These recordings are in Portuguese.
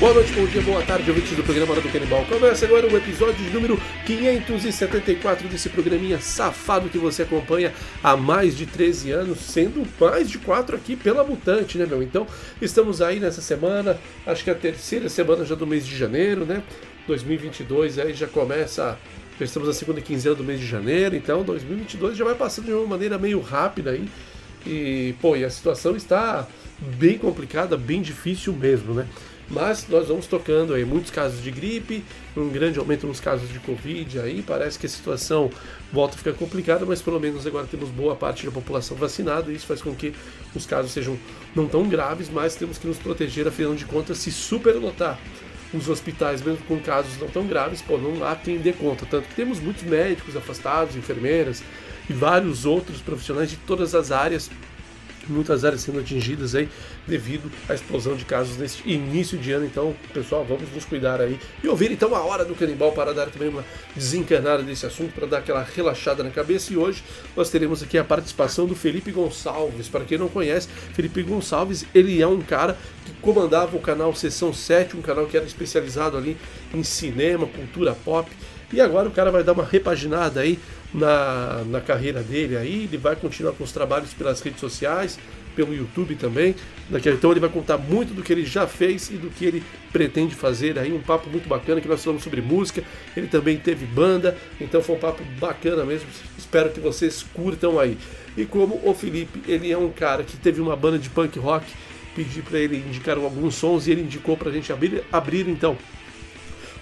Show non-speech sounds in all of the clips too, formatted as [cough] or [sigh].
Boa noite, bom dia, boa tarde, ouvintes do programa Hora do Canibal. Começa agora o episódio número 574 desse programinha safado que você acompanha há mais de 13 anos, sendo mais de 4 aqui pela Mutante, né, meu? Então, estamos aí nessa semana, acho que é a terceira semana já do mês de janeiro, né? 2022 aí já começa já estamos na segunda quinzena do mês de janeiro, então 2022 já vai passando de uma maneira meio rápida aí. E, pô, e a situação está bem complicada, bem difícil mesmo, né? Mas nós vamos tocando aí muitos casos de gripe, um grande aumento nos casos de Covid aí, parece que a situação volta a ficar complicada, mas pelo menos agora temos boa parte da população vacinada, e isso faz com que os casos sejam não tão graves, mas temos que nos proteger, afinal de contas, se superlotar os hospitais, mesmo com casos não tão graves, pô, não há quem dê conta. Tanto que temos muitos médicos afastados, enfermeiras e vários outros profissionais de todas as áreas muitas áreas sendo atingidas aí devido à explosão de casos nesse início de ano. Então, pessoal, vamos nos cuidar aí e ouvir então a hora do canibal para dar também uma desencanada desse assunto, para dar aquela relaxada na cabeça. E hoje nós teremos aqui a participação do Felipe Gonçalves. Para quem não conhece, Felipe Gonçalves, ele é um cara que comandava o canal Sessão 7, um canal que era especializado ali em cinema, cultura pop. E agora o cara vai dar uma repaginada aí na, na carreira dele aí, ele vai continuar com os trabalhos pelas redes sociais, pelo YouTube também. Então ele vai contar muito do que ele já fez e do que ele pretende fazer aí. Um papo muito bacana que nós falamos sobre música. Ele também teve banda, então foi um papo bacana mesmo. Espero que vocês curtam aí. E como o Felipe, ele é um cara que teve uma banda de punk rock, pedi para ele indicar alguns sons e ele indicou para a gente abrir, abrir então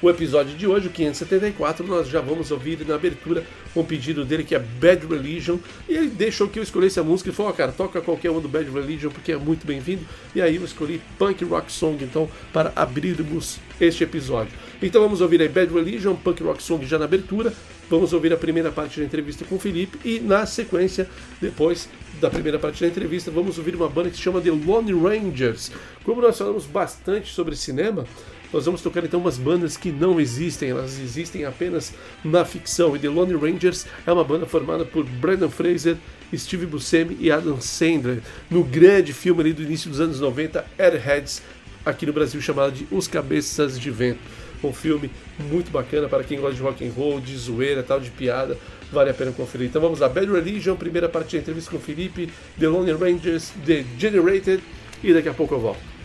o episódio de hoje, o 574, nós já vamos ouvir na abertura um pedido dele que é Bad Religion. E ele deixou que eu escolhesse a música e falou: oh, cara, toca qualquer um do Bad Religion porque é muito bem-vindo. E aí eu escolhi Punk Rock Song, então, para abrirmos este episódio. Então vamos ouvir aí Bad Religion, Punk Rock Song já na abertura. Vamos ouvir a primeira parte da entrevista com o Felipe e na sequência, depois da primeira parte da entrevista, vamos ouvir uma banda que se chama The Lone Rangers. Como nós falamos bastante sobre cinema, nós vamos tocar então umas bandas que não existem, elas existem apenas na ficção. E The Lone Rangers é uma banda formada por Brandon Fraser, Steve Buscemi e Adam Sandler, no grande filme ali do início dos anos 90, Airheads, aqui no Brasil chamado de Os Cabeças de Vento. Um filme muito bacana para quem gosta de rock and roll, de zoeira, tal, de piada, vale a pena conferir. Então vamos lá, Bad Religion, primeira parte da entrevista com o Felipe, The Lone Rangers, The Generated, e daqui a pouco eu volto.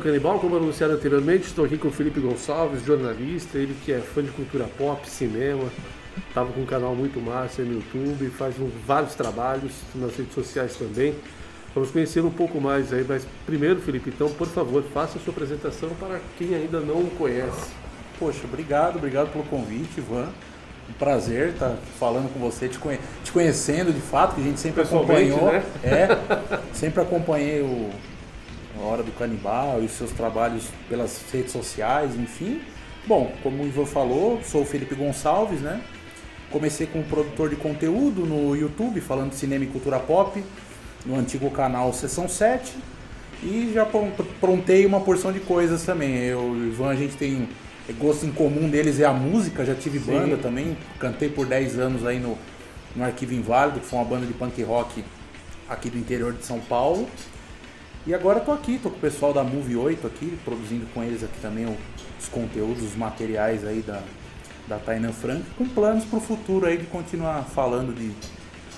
Do Canibal, como anunciado anteriormente, estou aqui com o Felipe Gonçalves, jornalista, ele que é fã de cultura pop, cinema, estava com um canal muito massa no YouTube, faz um, vários trabalhos nas redes sociais também. Vamos conhecer um pouco mais aí, mas primeiro, Felipe, então, por favor, faça a sua apresentação para quem ainda não o conhece. Poxa, obrigado, obrigado pelo convite, Ivan. Um prazer estar falando com você, te, conhe te conhecendo de fato, que a gente sempre acompanhou. Né? É, sempre acompanhei o a Hora do Canibal e os seus trabalhos pelas redes sociais, enfim. Bom, como o Ivan falou, sou o Felipe Gonçalves, né? Comecei como produtor de conteúdo no YouTube, falando de cinema e cultura pop, no antigo canal Sessão 7. E já prontei uma porção de coisas também. Eu e o Ivan, a gente tem gosto em comum deles é a música, já tive Sim. banda também, cantei por 10 anos aí no, no Arquivo Inválido, que foi uma banda de punk rock aqui do interior de São Paulo. E agora tô aqui, tô com o pessoal da Movie 8 aqui, produzindo com eles aqui também os conteúdos, os materiais aí da, da Tainan Frank, com planos pro futuro aí de continuar falando de,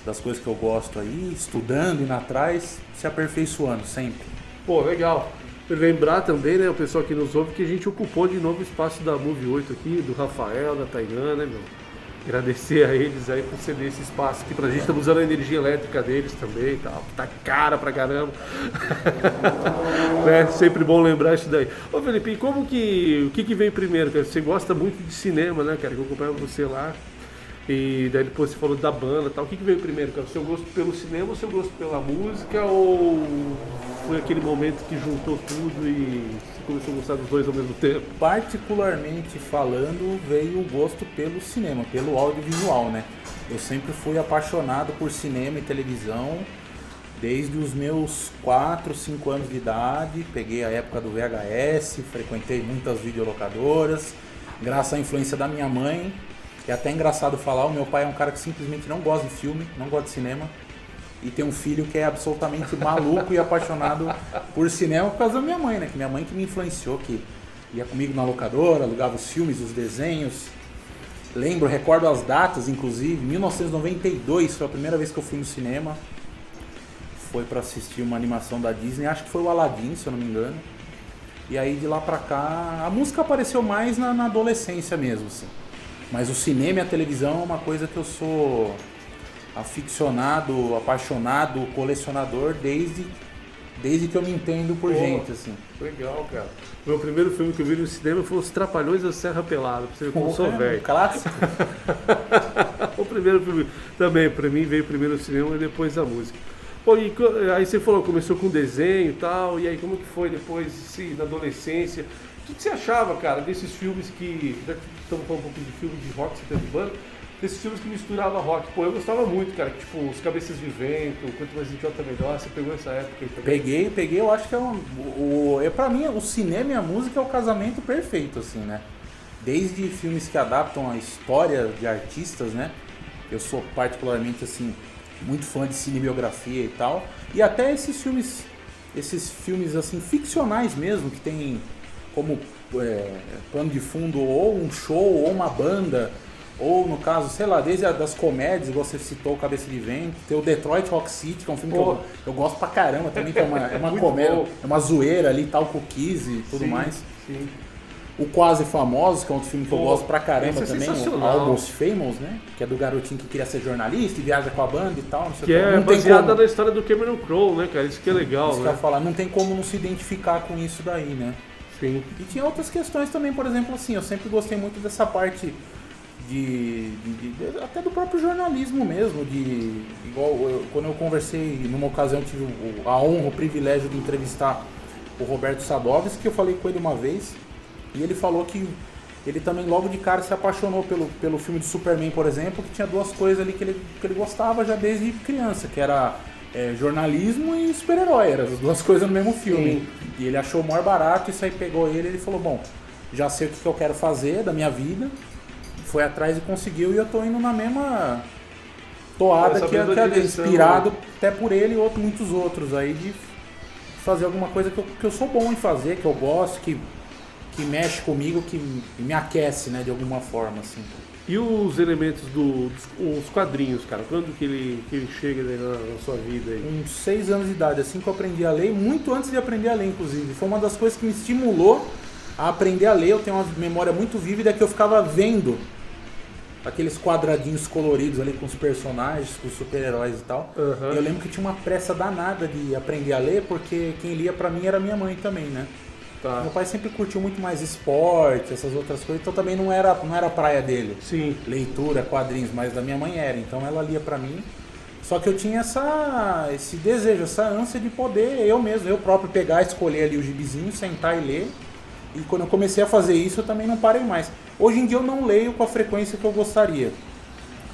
das coisas que eu gosto aí, estudando, indo atrás, se aperfeiçoando sempre. Pô, legal. Lembrar também, né, o pessoal que nos ouve, que a gente ocupou de novo o espaço da Movie 8 aqui, do Rafael, da Tainan, né, meu? Agradecer a eles aí por ceder esse espaço aqui pra gente. Estamos usando a energia elétrica deles também, tá, tá cara pra caramba. [laughs] né? Sempre bom lembrar isso daí. Ô Felipe, como que. O que, que vem primeiro? Você gosta muito de cinema, né, cara? Que eu acompanho você lá. E daí depois você falou da banda tal. O que, que veio primeiro, cara? O seu gosto pelo cinema ou o seu gosto pela música? Ou foi aquele momento que juntou tudo e começou a gostar dos dois ao mesmo tempo? Particularmente falando, veio o gosto pelo cinema, pelo audiovisual, né? Eu sempre fui apaixonado por cinema e televisão desde os meus 4, 5 anos de idade. Peguei a época do VHS, frequentei muitas videolocadoras. Graças à influência da minha mãe, é até engraçado falar, o meu pai é um cara que simplesmente não gosta de filme, não gosta de cinema. E tem um filho que é absolutamente maluco e apaixonado por cinema por causa da minha mãe, né? Que minha mãe que me influenciou, que ia comigo na locadora, alugava os filmes, os desenhos. Lembro, recordo as datas, inclusive. 1992 foi a primeira vez que eu fui no cinema. Foi para assistir uma animação da Disney, acho que foi o Aladdin, se eu não me engano. E aí de lá pra cá, a música apareceu mais na, na adolescência mesmo, assim. Mas o cinema e a televisão é uma coisa que eu sou aficionado, apaixonado, colecionador desde desde que eu me entendo por Pô, gente, assim. Legal, cara. Meu primeiro filme que eu vi no cinema foi Os Trapalhões da Serra Pelada, pra você ver como eu sou é, velho. clássico. [laughs] o primeiro filme também, pra mim, veio primeiro o cinema e depois a música. Pô, e, aí você falou, começou com desenho e tal, e aí como que foi depois, na adolescência? O que, que, você achava, cara, desses filmes que. Já que estamos falando um pouquinho de filme de rock, você teve banda, desses filmes que misturavam rock. Pô, eu gostava muito, cara, tipo, Os Cabeças de Vento, Quanto Mais Idiota Melhor, você pegou essa época aí também? Peguei, peguei, eu acho que é um. O, é, pra mim, o cinema e a música é o casamento perfeito, assim, né? Desde filmes que adaptam a história de artistas, né? Eu sou particularmente, assim, muito fã de cinebiografia e tal. E até esses filmes, esses filmes, assim, ficcionais mesmo, que tem como é, pano de fundo ou um show ou uma banda ou no caso, sei lá, desde a, das comédias, você citou Cabeça de Vento, tem o Detroit Rock City, que é um filme Pô. que eu, eu, gosto pra caramba também, que é uma, é uma [laughs] comédia, é uma zoeira ali, tal, cookies e tudo sim, mais. Sim. O Quase Famosos, que é outro filme que Pô, eu gosto pra caramba é também, o Almost Famous, né? Que é do garotinho que queria ser jornalista e viaja com a banda e tal. que é não baseada como... na história do Cameron Crowe, né, cara? Isso que é legal, isso né? Que eu falar, não tem como não se identificar com isso daí, né? Sim. E tinha outras questões também, por exemplo, assim, eu sempre gostei muito dessa parte de, de, de até do próprio jornalismo mesmo, de igual eu, quando eu conversei numa ocasião tive a honra, o privilégio de entrevistar o Roberto Sadovski, que eu falei com ele uma vez, e ele falou que ele também logo de cara se apaixonou pelo, pelo filme de Superman, por exemplo, que tinha duas coisas ali que ele, que ele gostava já desde criança, que era é, jornalismo e super-herói, eram as duas [laughs] coisas no mesmo filme. Sim. E ele achou o maior barato, isso aí pegou ele ele falou, bom, já sei o que eu quero fazer da minha vida. Foi atrás e conseguiu e eu tô indo na mesma toada que, que é inspirado né? até por ele e outro, muitos outros aí de fazer alguma coisa que eu, que eu sou bom em fazer, que eu gosto, que que mexe comigo, que me aquece, né, de alguma forma, assim. E os elementos do, dos os quadrinhos, cara? Quando que ele, que ele chega na, na sua vida aí? uns seis anos de idade, assim que eu aprendi a ler, muito antes de aprender a ler, inclusive. Foi uma das coisas que me estimulou a aprender a ler. Eu tenho uma memória muito vívida que eu ficava vendo aqueles quadradinhos coloridos ali com os personagens, com os super-heróis e tal. Aham. E Eu lembro que tinha uma pressa danada de aprender a ler, porque quem lia pra mim era minha mãe também, né? Tá. Meu pai sempre curtiu muito mais esporte, essas outras coisas, então também não era, não era praia dele Sim. leitura, quadrinhos, mas da minha mãe era, então ela lia pra mim. Só que eu tinha essa, esse desejo, essa ânsia de poder eu mesmo, eu próprio pegar, escolher ali o gibizinho, sentar e ler. E quando eu comecei a fazer isso, eu também não parei mais. Hoje em dia eu não leio com a frequência que eu gostaria.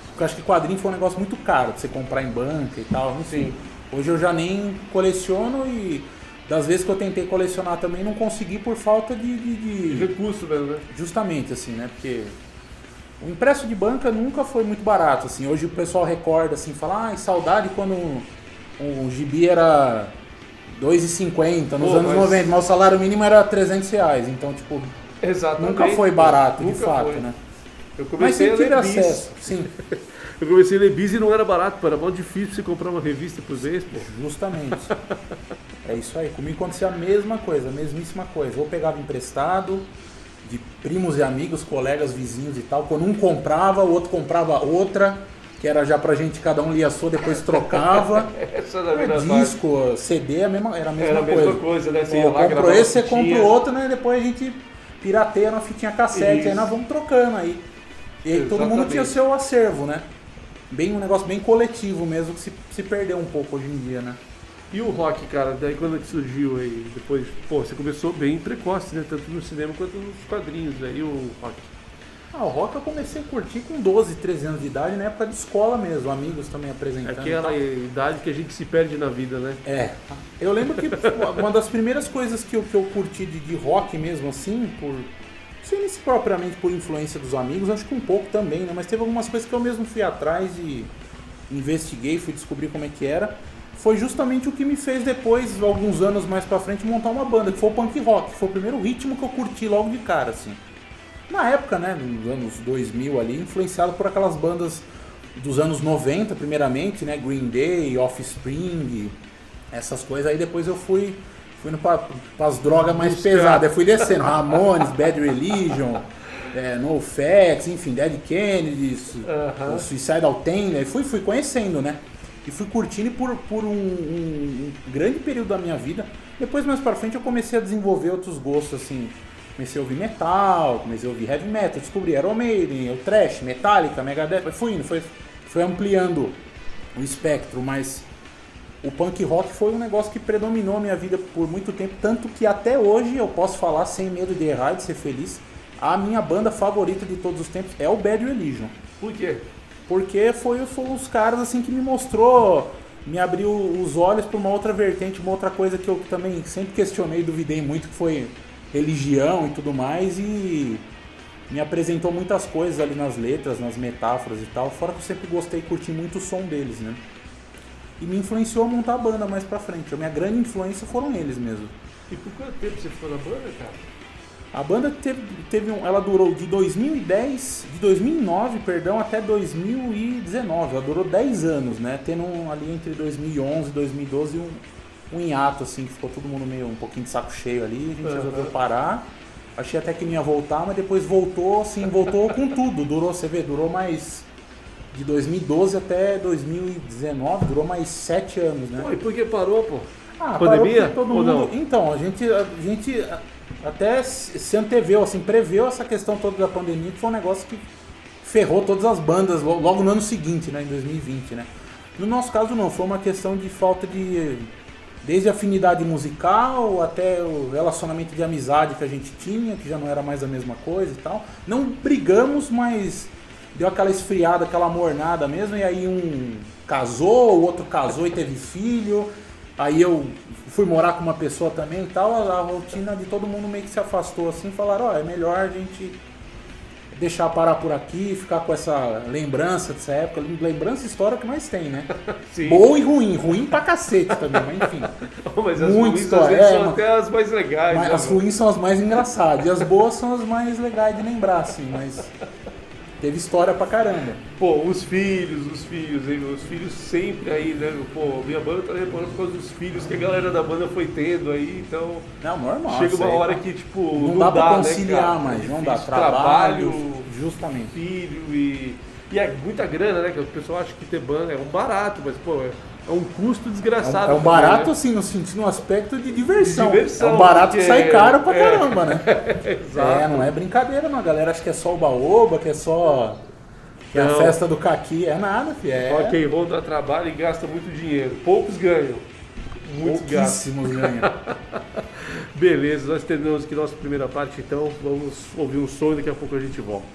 Porque eu acho que quadrinho foi um negócio muito caro pra você comprar em banca e tal, enfim. Hoje eu já nem coleciono e das vezes que eu tentei colecionar também não consegui por falta de- de- de, Recurso mesmo, né? Justamente, assim, né? Porque o impresso de banca nunca foi muito barato, assim. Hoje o pessoal recorda, assim, fala, ai, saudade quando um gibi era 2,50 nos Pô, anos mas- 90, mas o salário mínimo era 300 reais. Então, tipo, Exatamente. nunca foi barato, de Nunca fato, foi. né? Eu Mas comecei a sempre tive ler bis. acesso, sim, [laughs] Eu comecei a ler bis e não era barato, pô. Era mó difícil você comprar uma revista por vez, pô. justamente. [laughs] é isso aí. Comigo acontecia a mesma coisa, a mesmíssima coisa. Ou pegava emprestado de primos e amigos, colegas, vizinhos e tal. Quando um comprava, o outro comprava outra, que era já pra gente, cada um lia a sua, depois trocava. Essa era a É, parte. disco, CD, a mesma, era a mesma Era a coisa. mesma coisa, né? Você lá, comprou esse, você compra o outro, né? Depois a gente pirateia na fitinha cassete, Isso. aí nós vamos trocando aí. E aí todo mundo tinha seu acervo, né? Bem, um negócio bem coletivo mesmo, que se, se perdeu um pouco hoje em dia, né? E o rock, cara, daí quando que surgiu aí? Depois, pô, você começou bem precoce, né? Tanto no cinema quanto nos quadrinhos, né? E o rock? Ah, o rock eu comecei a curtir com 12, 13 anos de idade, na época de escola mesmo, amigos também apresentando. Aquela idade que a gente se perde na vida, né? É. Eu lembro que [laughs] uma das primeiras coisas que eu, que eu curti de, de rock mesmo assim, por. Não sei se propriamente por influência dos amigos, acho que um pouco também, né? Mas teve algumas coisas que eu mesmo fui atrás e investiguei, fui descobrir como é que era. Foi justamente o que me fez depois, alguns anos mais pra frente, montar uma banda, que foi o punk rock. que Foi o primeiro ritmo que eu curti logo de cara, assim. Na época, né, nos anos 2000 ali, influenciado por aquelas bandas dos anos 90, primeiramente, né, Green Day, Offspring, essas coisas. Aí depois eu fui fui indo para as drogas mais pesadas. Eu fui descendo, Ramones, Bad Religion, é, NoFX, enfim, Dead Kennedys, Aham. o Suicidal Tendency. Fui, fui conhecendo, né? E fui curtindo por, por um, um- um grande período da minha vida. Depois, mais pra frente, eu comecei a desenvolver outros gostos, assim. Comecei a ouvir metal, comecei a ouvir heavy metal, descobri Iron Maiden, o Trash, Metallica, Megadeth. Fui indo, foi, foi ampliando o espectro, mas o punk rock foi um negócio que predominou a minha vida por muito tempo, tanto que até hoje eu posso falar sem medo de errar, de ser feliz, a minha banda favorita de todos os tempos é o Bad Religion. Por quê? Porque foi, foi os caras assim que me mostrou, me abriu os olhos para uma outra vertente, uma outra coisa que eu também sempre questionei, duvidei muito, que foi religião e tudo mais, e me apresentou muitas coisas ali nas letras, nas metáforas e tal, fora que eu sempre gostei e curti muito o som deles, né? E me influenciou a montar a banda mais pra frente. A minha grande influência foram eles mesmo. E por quanto tempo você ficou na banda, cara? A banda teve, teve um, ela durou de 2010, de 2009, perdão, até 2019. Ela durou 10 anos, né? Tendo um, ali entre 2011 e 2012 um, um hiato, assim, que ficou todo mundo meio um pouquinho de saco cheio ali. A gente Aham. resolveu parar. Achei até que não ia voltar, mas depois voltou, assim, voltou com tudo. Durou, você vê, durou mais de 2012 até 2019, durou mais 7 anos, né? Pô, e por que parou, pô? Ah, Pandemia todo mundo. não? Então, a gente, a gente até se anteveu, assim, preveu essa questão toda da pandemia, que foi um negócio que ferrou todas as bandas lo- logo no ano seguinte, né, em 2020, né. No nosso caso não, foi uma questão de falta de desde a afinidade musical até o relacionamento de amizade que a gente tinha, que já não era mais a mesma coisa e tal. Não brigamos, mas deu aquela esfriada, aquela mornada mesmo, e aí um casou, o outro casou e teve filho. Aí eu fui morar com uma pessoa também e tal, a, rotina de todo mundo meio que se afastou assim, falaram, ó, é melhor a gente deixar parar por aqui, ficar com essa lembrança dessa época. Lembrança história que mais tem, né? [laughs] Sim. Boa e ruim. Ruim pra cacete também, mas enfim. [laughs] Mas as Muita ruins, história, é, são até as mais legais. Mas né, as ruins são as mais engraçadas. E as boas são as mais legais de lembrar, assim, mas. [laughs] Teve história pra caramba. Pô, os filhos, os filhos, hein? Os filhos sempre aí, né? Pô, minha banda tá reparando por causa dos filhos que a galera da banda foi tendo aí, então. Não, normal. chega uma aí hora tá- que, tipo, Não, não, dá pra né, conciliar cara? mais, É não dá. Trabalho, justamente. filho e. E é muita grana, né? Que o pessoal acha que ter banda é um barato, mas, pô, é é um custo É um, desgraçado. é um barato, né? assim, no sentido, no aspecto de diversão. De diversão, é um barato que sai caro pra é- caramba, né? [laughs] Exato. É, não é brincadeira, não. A galera acha que é só o baoba, que é só. Que é a festa do caqui. É nada, filho. É Rock and roll dá trabalho e gasta muito dinheiro. Poucos ganham. Muitos pouquíssimos ganham. [laughs] Beleza, nós terminamos aqui nossa primeira parte, então vamos ouvir um som e daqui a pouco a gente volta.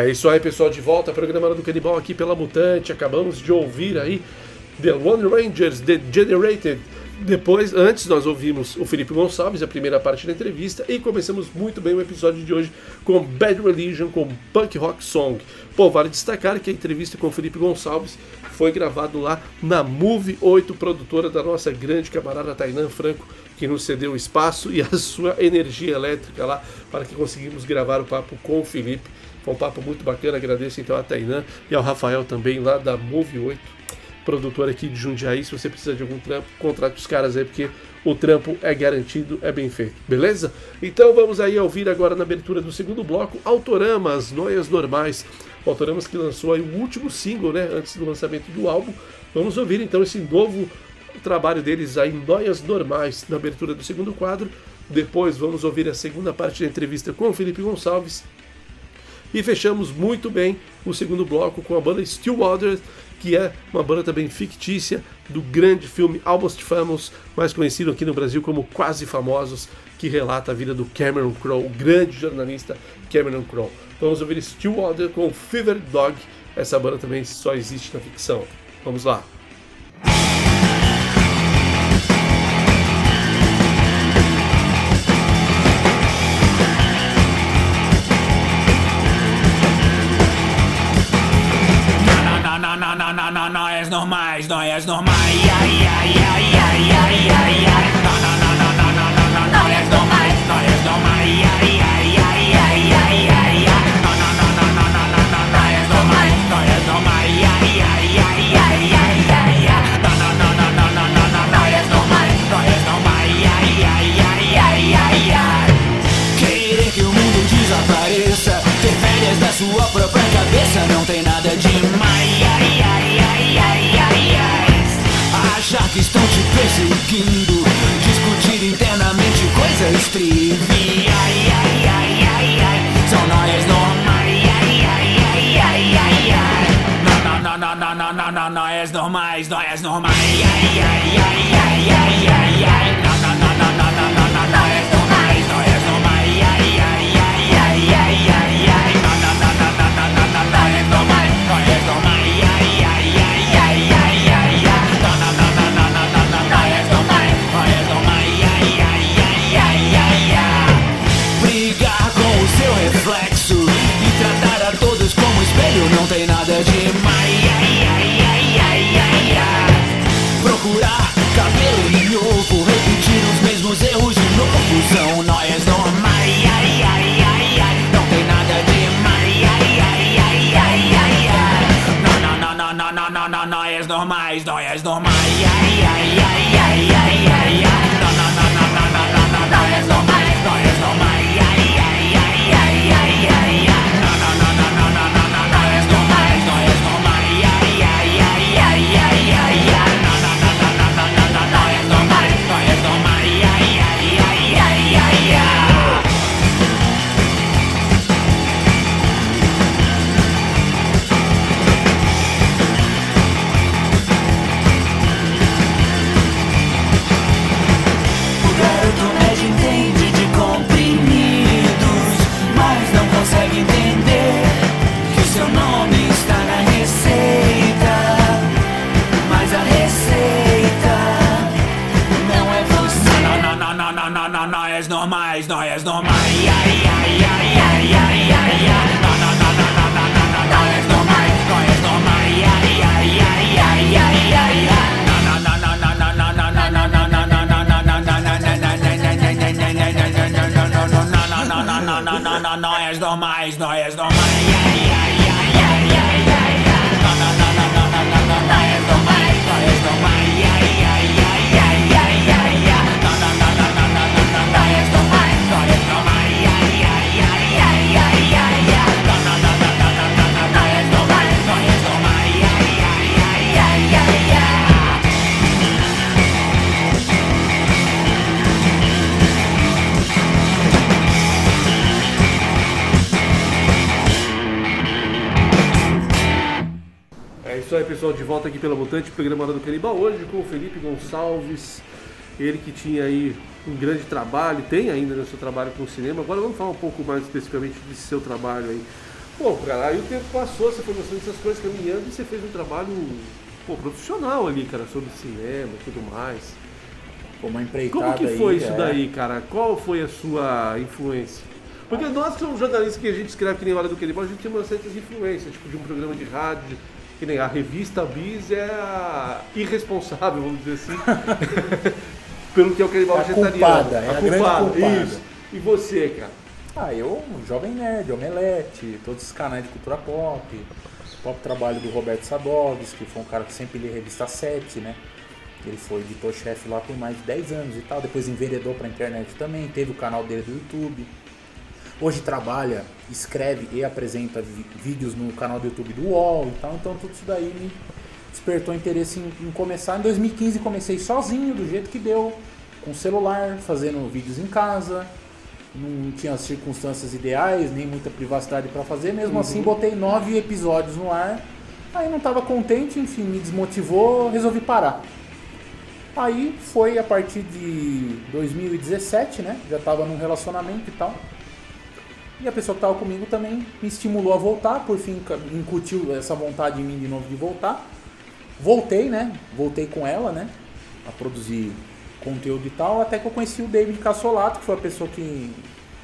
É isso aí, pessoal, de volta, programa do Canibal aqui pela Mutante. Acabamos de ouvir aí The One Rangers Degenerated Depois, antes, nós ouvimos o Felipe Gonçalves, a primeira parte da entrevista, e começamos muito bem o episódio de hoje com Bad Religion, com Punk Rock Song. Pô, vale destacar que a entrevista com o Felipe Gonçalves foi gravado lá na Move 8, produtora da nossa grande camarada Tainan Franco, que nos cedeu o espaço e a sua energia elétrica lá para que conseguimos gravar o papo com o Felipe. Foi um papo muito bacana, agradeço então a Tainan e ao Rafael também lá da Move 8 produtor aqui de Jundiaí. Se você precisa de algum trampo, contrate os caras aí, porque o trampo é garantido, é bem feito, beleza? Então vamos aí ouvir agora na abertura do segundo bloco Autoramas, Noias Normais. Autoramas que lançou aí o último single, né, antes do lançamento do álbum. Vamos ouvir então esse novo trabalho deles aí, Noias Normais, na abertura do segundo quadro. Depois vamos ouvir a segunda parte da entrevista com o Felipe Gonçalves. E fechamos muito bem o segundo bloco com a banda Stillwater que é uma banda também fictícia do grande filme Almost Famous, mais conhecido aqui no Brasil como Quase Famosos, que relata a vida do Cameron Crowe, o grande jornalista Cameron Crowe. Vamos ouvir Stillwater com Fever Dog, essa banda também só existe na ficção. Vamos lá. Normais, noias normais. Ai, ai, ai, ai, ai, ai, ai. Que estão te perseguindo, discutir internamente coisas triviais. Ai, ai, ai, ai. São noias normais. Ai, ai, ai, ai, ai, ai. Não, não, não, não, não, não, não, noias normais, noias normais. Ai, ai, ai, ai, ai, ai, ai. Pessoal, de volta aqui pela Mutante, programa do Canibal, hoje com o Felipe Gonçalves, ele que tinha aí um grande trabalho, tem ainda no seu trabalho com o cinema. Agora vamos falar um pouco mais especificamente desse seu trabalho aí. Bom, cara, aí o tempo passou, você foi mostrando essas coisas caminhando e você fez um trabalho pô, profissional ali, cara, sobre cinema e tudo mais. Foi uma empreitada Como que aí, foi isso é. daí, cara? Qual foi a sua influência? Porque nós que somos jornalistas que a gente escreve que nem Hora do Canibal, a gente tem uma certa influência, tipo de um programa de rádio, que nem a revista Bis é a irresponsável, vamos dizer assim, [laughs] pelo que é o canibal É vegetariano. culpada, é a culpada. Isso. E você, cara? Ah, eu, Jovem Nerd, Omelete, todos esses canais de cultura pop, o próprio trabalho do Roberto Sadovski, que foi um cara que sempre lê revista 7, né? Ele foi editor-chefe lá por mais de 10 anos e tal, depois enveredou pra internet também, teve o canal dele do YouTube. Hoje trabalha, escreve e apresenta vídeos no canal do YouTube do UOL e tal, então tudo isso daí me despertou interesse em, em começar. Em 2015 comecei sozinho, do jeito que deu, com celular, fazendo vídeos em casa, não tinha as circunstâncias ideais, nem muita privacidade para fazer, mesmo assim botei nove episódios no ar. Aí não estava contente, enfim, me desmotivou, resolvi parar. Aí foi a partir de 2017, né? Já estava num relacionamento e tal. E a pessoa que estava comigo também me estimulou a voltar, por fim incutiu essa vontade em mim de novo de voltar. Voltei, né? Voltei com ela, né? A produzir conteúdo e tal, até que eu conheci o David Cassolato, que foi a pessoa que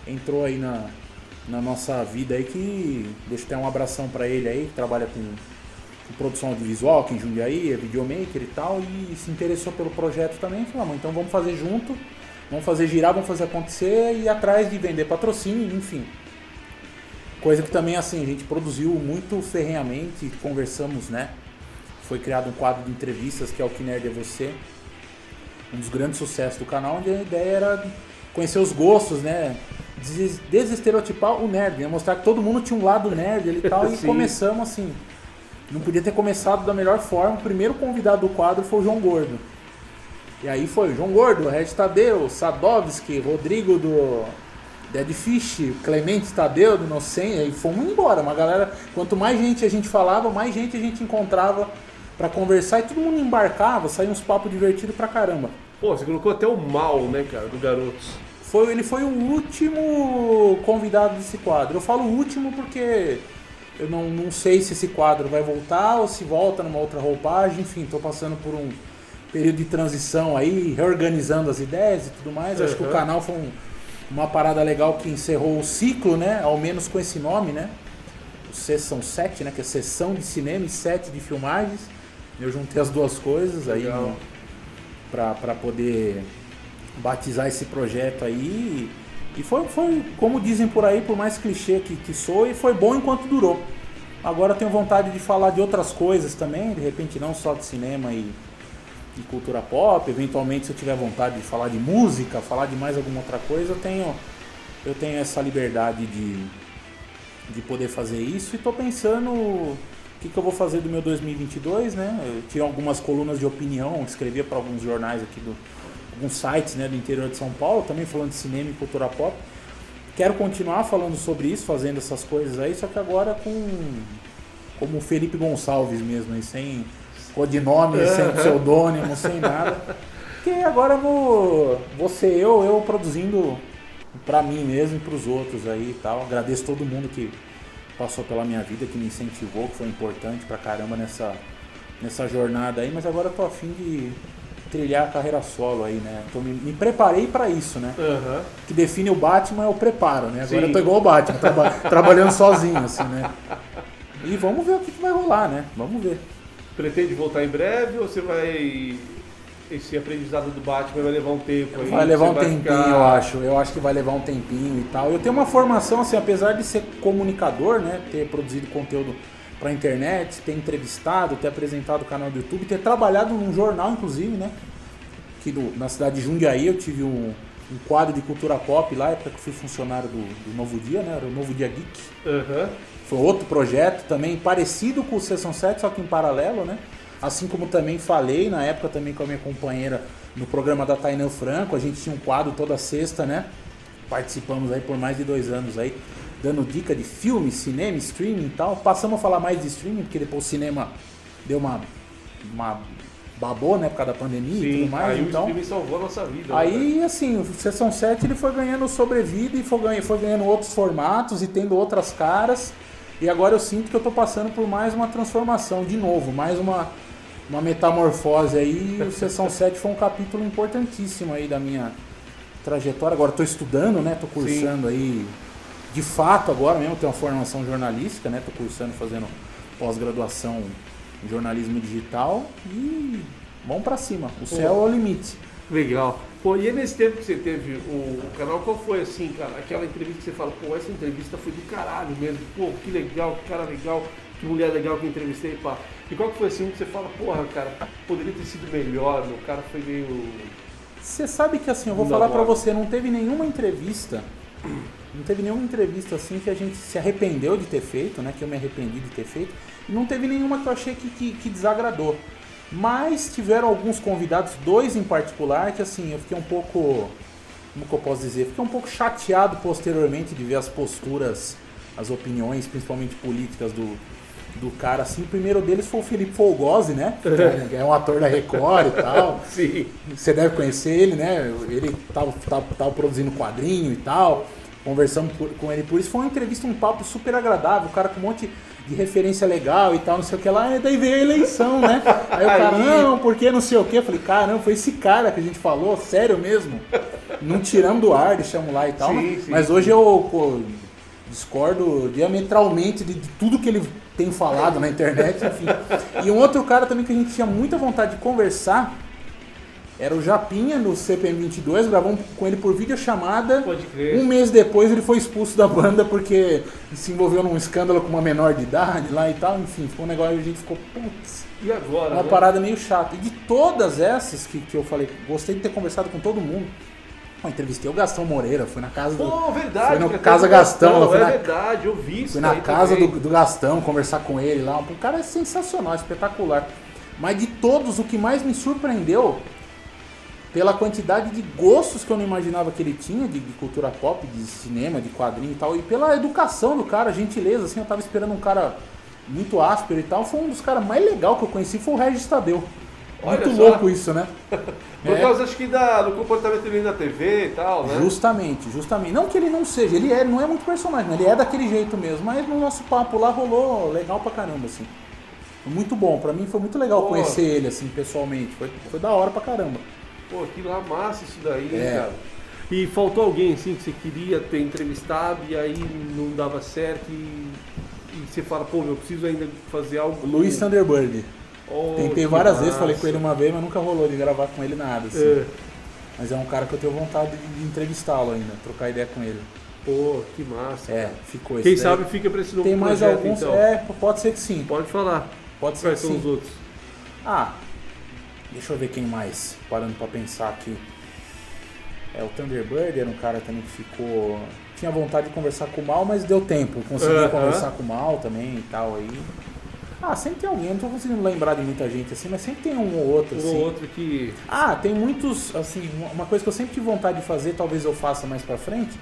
entrou aí na, na nossa vida aí, que deixa ter um abração pra ele aí, que trabalha com, com produção audiovisual aqui em Jundiaí, é videomaker e tal, e se interessou pelo projeto também, falou, "Ah, então vamos fazer junto, vamos fazer girar, vamos fazer acontecer e atrás de vender patrocínio, enfim. Coisa que também assim, a gente produziu muito ferrenhamente, conversamos, né? Foi criado um quadro de entrevistas que é o Que Nerd é Você, um dos grandes sucessos do canal, onde a ideia era conhecer os gostos, né? Des- Desestereotipar o nerd, né? mostrar que todo mundo tinha um lado nerd ali e tal, [laughs] e começamos assim. Não podia ter começado da melhor forma. O primeiro convidado do quadro foi o João Gordo. E aí foi o João Gordo, Red Tadeu, Sadovski, Rodrigo do Dead Fish, Clemente Tadeu do Inocência, e fomos embora. Uma galera, quanto mais gente a gente falava, mais gente a gente encontrava pra conversar e todo mundo embarcava, saía uns papos divertidos pra caramba. Pô, você colocou até o mal, né, cara, do Garotos. Foi, ele foi o último convidado desse quadro. Eu falo último porque eu não, não sei se esse quadro vai voltar ou se volta numa outra roupagem. Enfim, estou passando por um período de transição aí, reorganizando as ideias e tudo mais. Acho que o Uhum. canal foi um- uma parada legal que encerrou o ciclo, né? Ao menos com esse nome, né? O Sessão 7, né? Que é sessão de cinema e 7 de filmagens. Eu juntei as duas coisas aí para poder batizar esse projeto aí. E foi, foi, como dizem por aí, por mais clichê que, que sou, e foi bom enquanto durou. Agora eu tenho vontade de falar de outras coisas também, de repente não só de cinema e, e cultura pop. Eventualmente, se eu tiver vontade de falar de música, falar de mais alguma outra coisa, eu tenho, eu tenho essa liberdade de, de poder fazer isso. E estou pensando o que, que eu vou fazer do meu 2022, né? Eu tinha algumas colunas de opinião, escrevia para alguns jornais aqui do alguns sites, né, do interior de São Paulo, também falando de cinema e cultura pop. Quero continuar falando sobre isso, fazendo essas coisas aí, só que agora com como Felipe Gonçalves mesmo, aí, sem codinome, sem pseudônimo, sem nada. Porque agora eu vou, vou ser eu, eu produzindo pra mim mesmo e pros outros aí e tal. Agradeço todo mundo que passou pela minha vida, que me incentivou, que foi importante pra caramba nessa, nessa jornada aí, mas agora eu tô afim de trilhar a carreira solo aí, né? Tô, me, me preparei pra isso, né? O que define o Batman é o preparo, né? Agora Sim. eu tô igual o Batman, traba- trabalhando sozinho, assim, né? E vamos ver o que, que vai rolar, né? Vamos ver. Pretende voltar em breve ou você vai. Esse aprendizado do Batman vai levar um tempo aí? Vai levar um vai tempinho, ficar- eu acho. Eu acho que vai levar um tempinho e tal. Eu tenho uma formação, assim, apesar de ser comunicador, né? Ter produzido conteúdo pra internet, ter entrevistado, ter apresentado o canal do YouTube, ter trabalhado num jornal, inclusive, né? Aqui do- na cidade de Jundiaí eu tive um, um quadro de cultura pop lá, época que eu fui funcionário do, do Novo Dia, né? Era o Novo Dia Geek. Aham. Foi outro projeto também parecido com o Sessão 7, só que em paralelo, né? Assim como também falei na época também com a minha companheira no programa da Tainã Franco, a gente tinha um quadro toda sexta, né? Participamos aí por mais de dois anos aí, dando dica de filme, cinema, streaming e tal. Passamos a falar mais de streaming, porque depois o cinema deu uma, uma babou, né? Por causa da pandemia e Sim, tudo mais. aí o então, streaming salvou a nossa vida. né, Aí, assim, o Sessão 7 ele foi ganhando sobrevida e foi ganhando, foi ganhando outros formatos e tendo outras caras. E agora eu sinto que eu tô passando por mais uma transformação, de novo, mais uma, uma metamorfose aí. E o Sessão [laughs] 7 foi um capítulo importantíssimo aí da minha trajetória. Agora estou estudando, né? Tô cursando aí de fato agora mesmo, tenho uma formação jornalística, né? Tô cursando, fazendo pós-graduação em jornalismo digital e vamos para cima. O céu é o limite. Legal. Pô, e aí nesse tempo que você teve o, o canal, qual foi assim, cara? Aquela entrevista que você fala, pô, essa entrevista foi do caralho mesmo. Pô, que legal, que cara legal, que mulher legal que eu entrevistei, pá. E qual que foi assim que você fala, porra, cara, poderia ter sido melhor, meu cara foi meio. Você sabe que assim, eu vou falar bola. você, não teve nenhuma entrevista, não teve nenhuma entrevista assim que a gente se arrependeu de ter feito, né? Que eu me arrependi de ter feito. E não teve nenhuma que eu achei que, que, que desagradou. Mas tiveram alguns convidados, dois em particular, que assim, eu fiquei um pouco. Como que eu posso dizer? Fiquei um pouco chateado posteriormente de ver as posturas, as opiniões, principalmente políticas do, do cara, assim. O primeiro deles foi o Felipe Folgose, né? [laughs] É um ator da Record e tal. [laughs] Sim. Você deve conhecer ele, né? Ele tava, tava, tava produzindo quadrinho e tal. Conversamos por- com ele por isso. Foi uma entrevista, um papo super agradável. O cara com um monte de referência legal e tal, não sei o que lá. E daí veio a eleição, né? [laughs] Aí o cara, não, porque não sei o que. Eu falei, caramba, foi esse cara que a gente falou, sério mesmo. Não tiramos do ar, deixamos lá e tal. Sim, mas sim, mas sim. hoje eu pô, discordo diametralmente de, de tudo que ele tem falado na internet, enfim. E um outro cara também que a gente tinha muita vontade de conversar era o Japinha no CPM 22, gravamos com ele por videochamada. Pode crer. Um mês depois ele foi expulso da banda porque se envolveu num escândalo com uma menor de idade lá e tal, enfim, ficou um negócio e a gente ficou, putz, E agora? uma né? parada meio chata. E de todas essas que, que eu falei, gostei de ter conversado com todo mundo. Eu entrevistei o Gastão Moreira, fui na casa do. Pô, verdade. Foi cara, Casa Gastão, eu fui é na- verdade, eu vi isso Fui na casa do, do Gastão conversar com ele lá. O cara é sensacional, espetacular. Mas de todos, o que mais me surpreendeu, pela quantidade de gostos que eu não imaginava que ele tinha, de, de cultura pop, de cinema, de quadrinho e tal, e pela educação do cara, gentileza, assim, eu tava esperando um cara muito áspero e tal. Foi um dos caras mais legais que eu conheci, foi o Regis Tadeu. Olha Muito só. louco isso, né? [laughs] Por É. causa, acho que, da, do comportamento dele na TV e tal, né? Justamente, justamente. Não que ele não seja, ele é, não é muito personagem, ele é daquele jeito mesmo, mas no nosso papo lá rolou legal pra caramba, assim. Muito bom, pra mim foi muito legal Pô. conhecer ele, assim, pessoalmente. Foi, foi da hora pra caramba. Pô, que lá massa isso daí, É. cara? E faltou alguém, assim, que você queria ter entrevistado e aí não dava certo e, e você fala, pô, eu preciso ainda fazer algo. Luiz Thunderbird. Oh, Tentei que várias vezes, massa. falei com ele uma vez, mas nunca rolou de gravar com ele nada, assim. É. Mas é um cara que eu tenho vontade de entrevistá-lo ainda, trocar ideia com ele. Pô, que massa. É, cara. ficou Quem daí. sabe fica pra esse novo Tem mais projeto, alguns. então. É, pode ser que sim. Pode falar. Pode ser que Quais são sim. os outros? Ah, deixa eu ver quem mais, parando pra pensar aqui. É, o Thunderbird era um cara também que ficou. Tinha vontade de conversar com o Mal, mas deu tempo. Consegui Aham. conversar com o Mal também e tal aí. Ah, sempre tem alguém, não tô conseguindo lembrar de muita gente assim, mas sempre tem um ou outro Um assim. ou outro que. Ah, tem muitos, assim, uma- coisa que eu sempre tive vontade de fazer, talvez eu faça mais pra frente.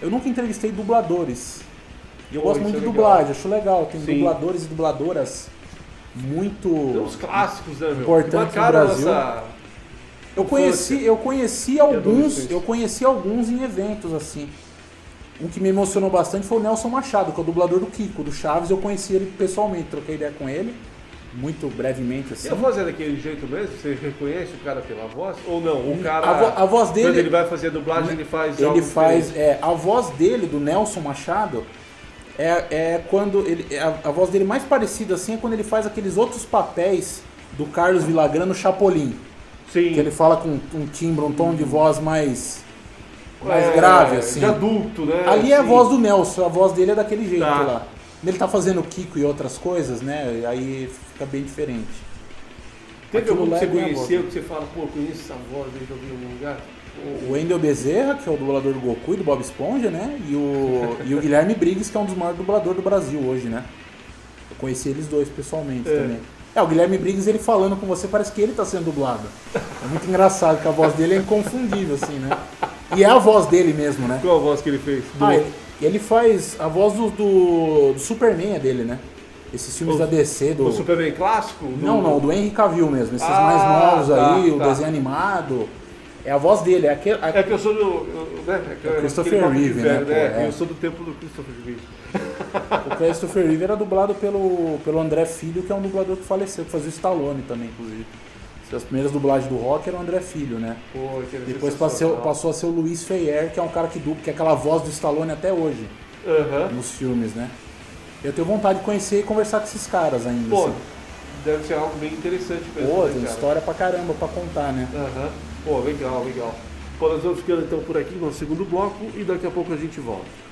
Eu nunca entrevistei dubladores. E eu Pô, gosto muito é de legal. dublagem, acho legal. Tem Sim. dubladores e dubladoras muito. Uns clássicos, né, meu? Importante no Brasil. nossa. Eu conheci, eu conheci alguns, eu conheci alguns em eventos assim. Um que me emocionou bastante foi o Nelson Machado, que é o dublador do Kiko, do Chaves. Eu conheci ele pessoalmente, troquei ideia com ele, muito brevemente assim. E a voz é daquele jeito mesmo? Você reconhece o cara pela voz? Ou não? O cara. A vo- a voz dele- Quando ele vai fazer a dublagem, ele faz. Ele faz, diferente. é, a voz dele, do Nelson Machado, é, é quando ele, é a, a voz dele mais parecida assim é quando ele faz aqueles outros papéis do Carlos Villagrán no Chapolin, Sim. que ele fala com um timbre, um tom de voz mais mais É, grave assim. De adulto, né? Ali é a Sim. voz do Nelson, a voz dele é daquele jeito Tá. lá. Ele tá fazendo Kiko e outras coisas, né? Aí fica bem diferente. Teve algum que você é conheceu que você fala, pô, conheço essa voz, eu ver em algum lugar? O Wendel Bezerra, que é o dublador do Goku e do Bob Esponja, né? E o, e o Guilherme Briggs, que é um dos maiores dubladores do Brasil hoje, né? Eu conheci eles dois pessoalmente É. também. É, o Guilherme Briggs, ele falando com você, parece que ele tá sendo dublado. É muito engraçado, que a voz dele é inconfundível, assim, né? E é a voz dele mesmo, né? Qual a voz que ele fez? Do- Ah, ele, ele faz a voz do, do, do Superman é dele, né? Esses filmes O- da DC, do... O Superman clássico? Do- Não, não, do Henry Cavill mesmo. Esses Ah, mais novos tá, aí, o tá. desenho animado. É a voz dele, é aquele. É que eu sou do. eu- Né? É eu- Christopher Reeve, velho, né, pô, é. Eu sou do tempo do Christopher Reeve. O Christopher Reeve era dublado pelo, pelo André Filho, que é um dublador que faleceu, que fazia o Stallone também, inclusive. As primeiras dublagens do rock eram o André Filho, né? Pô, era Depois passou, passou a ser o Luiz Feyer, que é um cara que dubla, que é aquela voz do Stallone até hoje, nos filmes, né? Eu tenho vontade de conhecer e conversar com esses caras ainda. Pô, assim. deve ser algo bem interessante mesmo. Pô, né, tem cara? história pra caramba pra contar, né? Aham. Pô, legal, legal. Pô, nós vamos ficando então por aqui no segundo bloco e daqui a pouco a gente volta.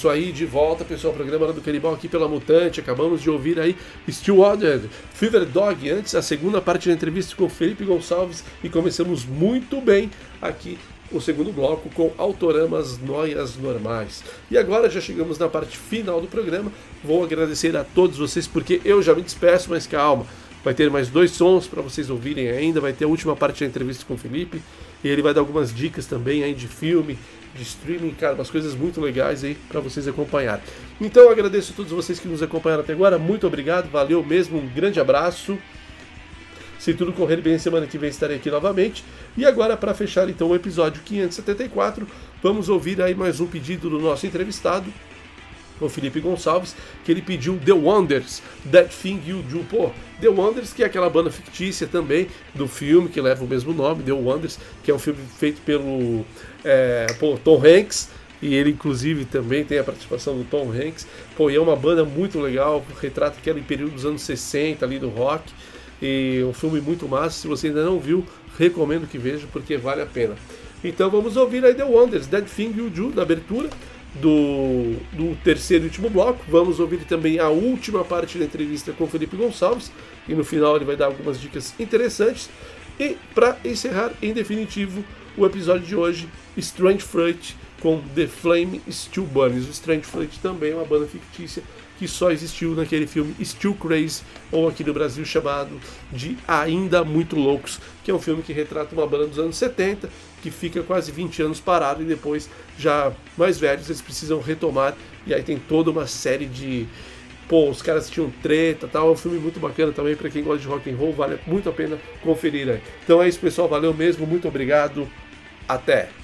Isso aí, de volta, pessoal. Programa do Canibal aqui pela Mutante. Acabamos de ouvir aí Stillwater, Fever Dog. Antes, a segunda parte da entrevista com Felipe Gonçalves. E começamos muito bem aqui o segundo bloco com Autoramas Noias Normais. E agora já chegamos na parte final do programa. Vou agradecer a todos vocês porque eu já me despeço, mas calma. Vai ter mais dois sons para vocês ouvirem ainda. Vai ter a última parte da entrevista com o Felipe. E ele vai dar algumas dicas também aí de filme, de streaming, cara, umas coisas muito legais aí para vocês acompanharem. Então eu agradeço a todos vocês que nos acompanharam até agora. Muito obrigado, valeu mesmo, um grande abraço. Se tudo correr bem, semana que vem estarei aqui novamente. E agora, para fechar então o episódio 574, vamos ouvir aí mais um pedido do nosso entrevistado, o Felipe Gonçalves, que ele pediu The Wonders, That Thing You Do. Pô, The Wonders, que é aquela banda fictícia também do filme que leva o mesmo nome, The Wonders, que é um filme feito pelo é, pô, Tom Hanks. E ele, inclusive, também tem a participação do Tom Hanks. Pô, e é uma banda muito legal, retrata aquele período dos anos 60 ali do rock. E um filme muito massa. Se você ainda não viu, recomendo que veja, porque vale a pena. Então vamos ouvir aí The Wonders, That Thing You Do, na abertura. Do, do terceiro e último bloco. Vamos ouvir também a última parte da entrevista com Felipe Gonçalves e no final ele vai dar algumas dicas interessantes. E para encerrar em definitivo o episódio de hoje, Strange Fruit com The Flame Still Burns. O Strange Fruit também é uma banda fictícia que só existiu naquele filme Still Crazy, ou aqui no Brasil chamado de Ainda Muito Loucos, que é um filme que retrata uma banda dos anos 70 que fica quase 20 anos parado e depois, já mais velhos, eles precisam retomar. E aí tem toda uma série de. Pô, os caras tinham treta tal. É um filme muito bacana também para quem gosta de rock and roll, vale muito a pena conferir aí. Então é isso, pessoal. Valeu mesmo, muito obrigado. Até!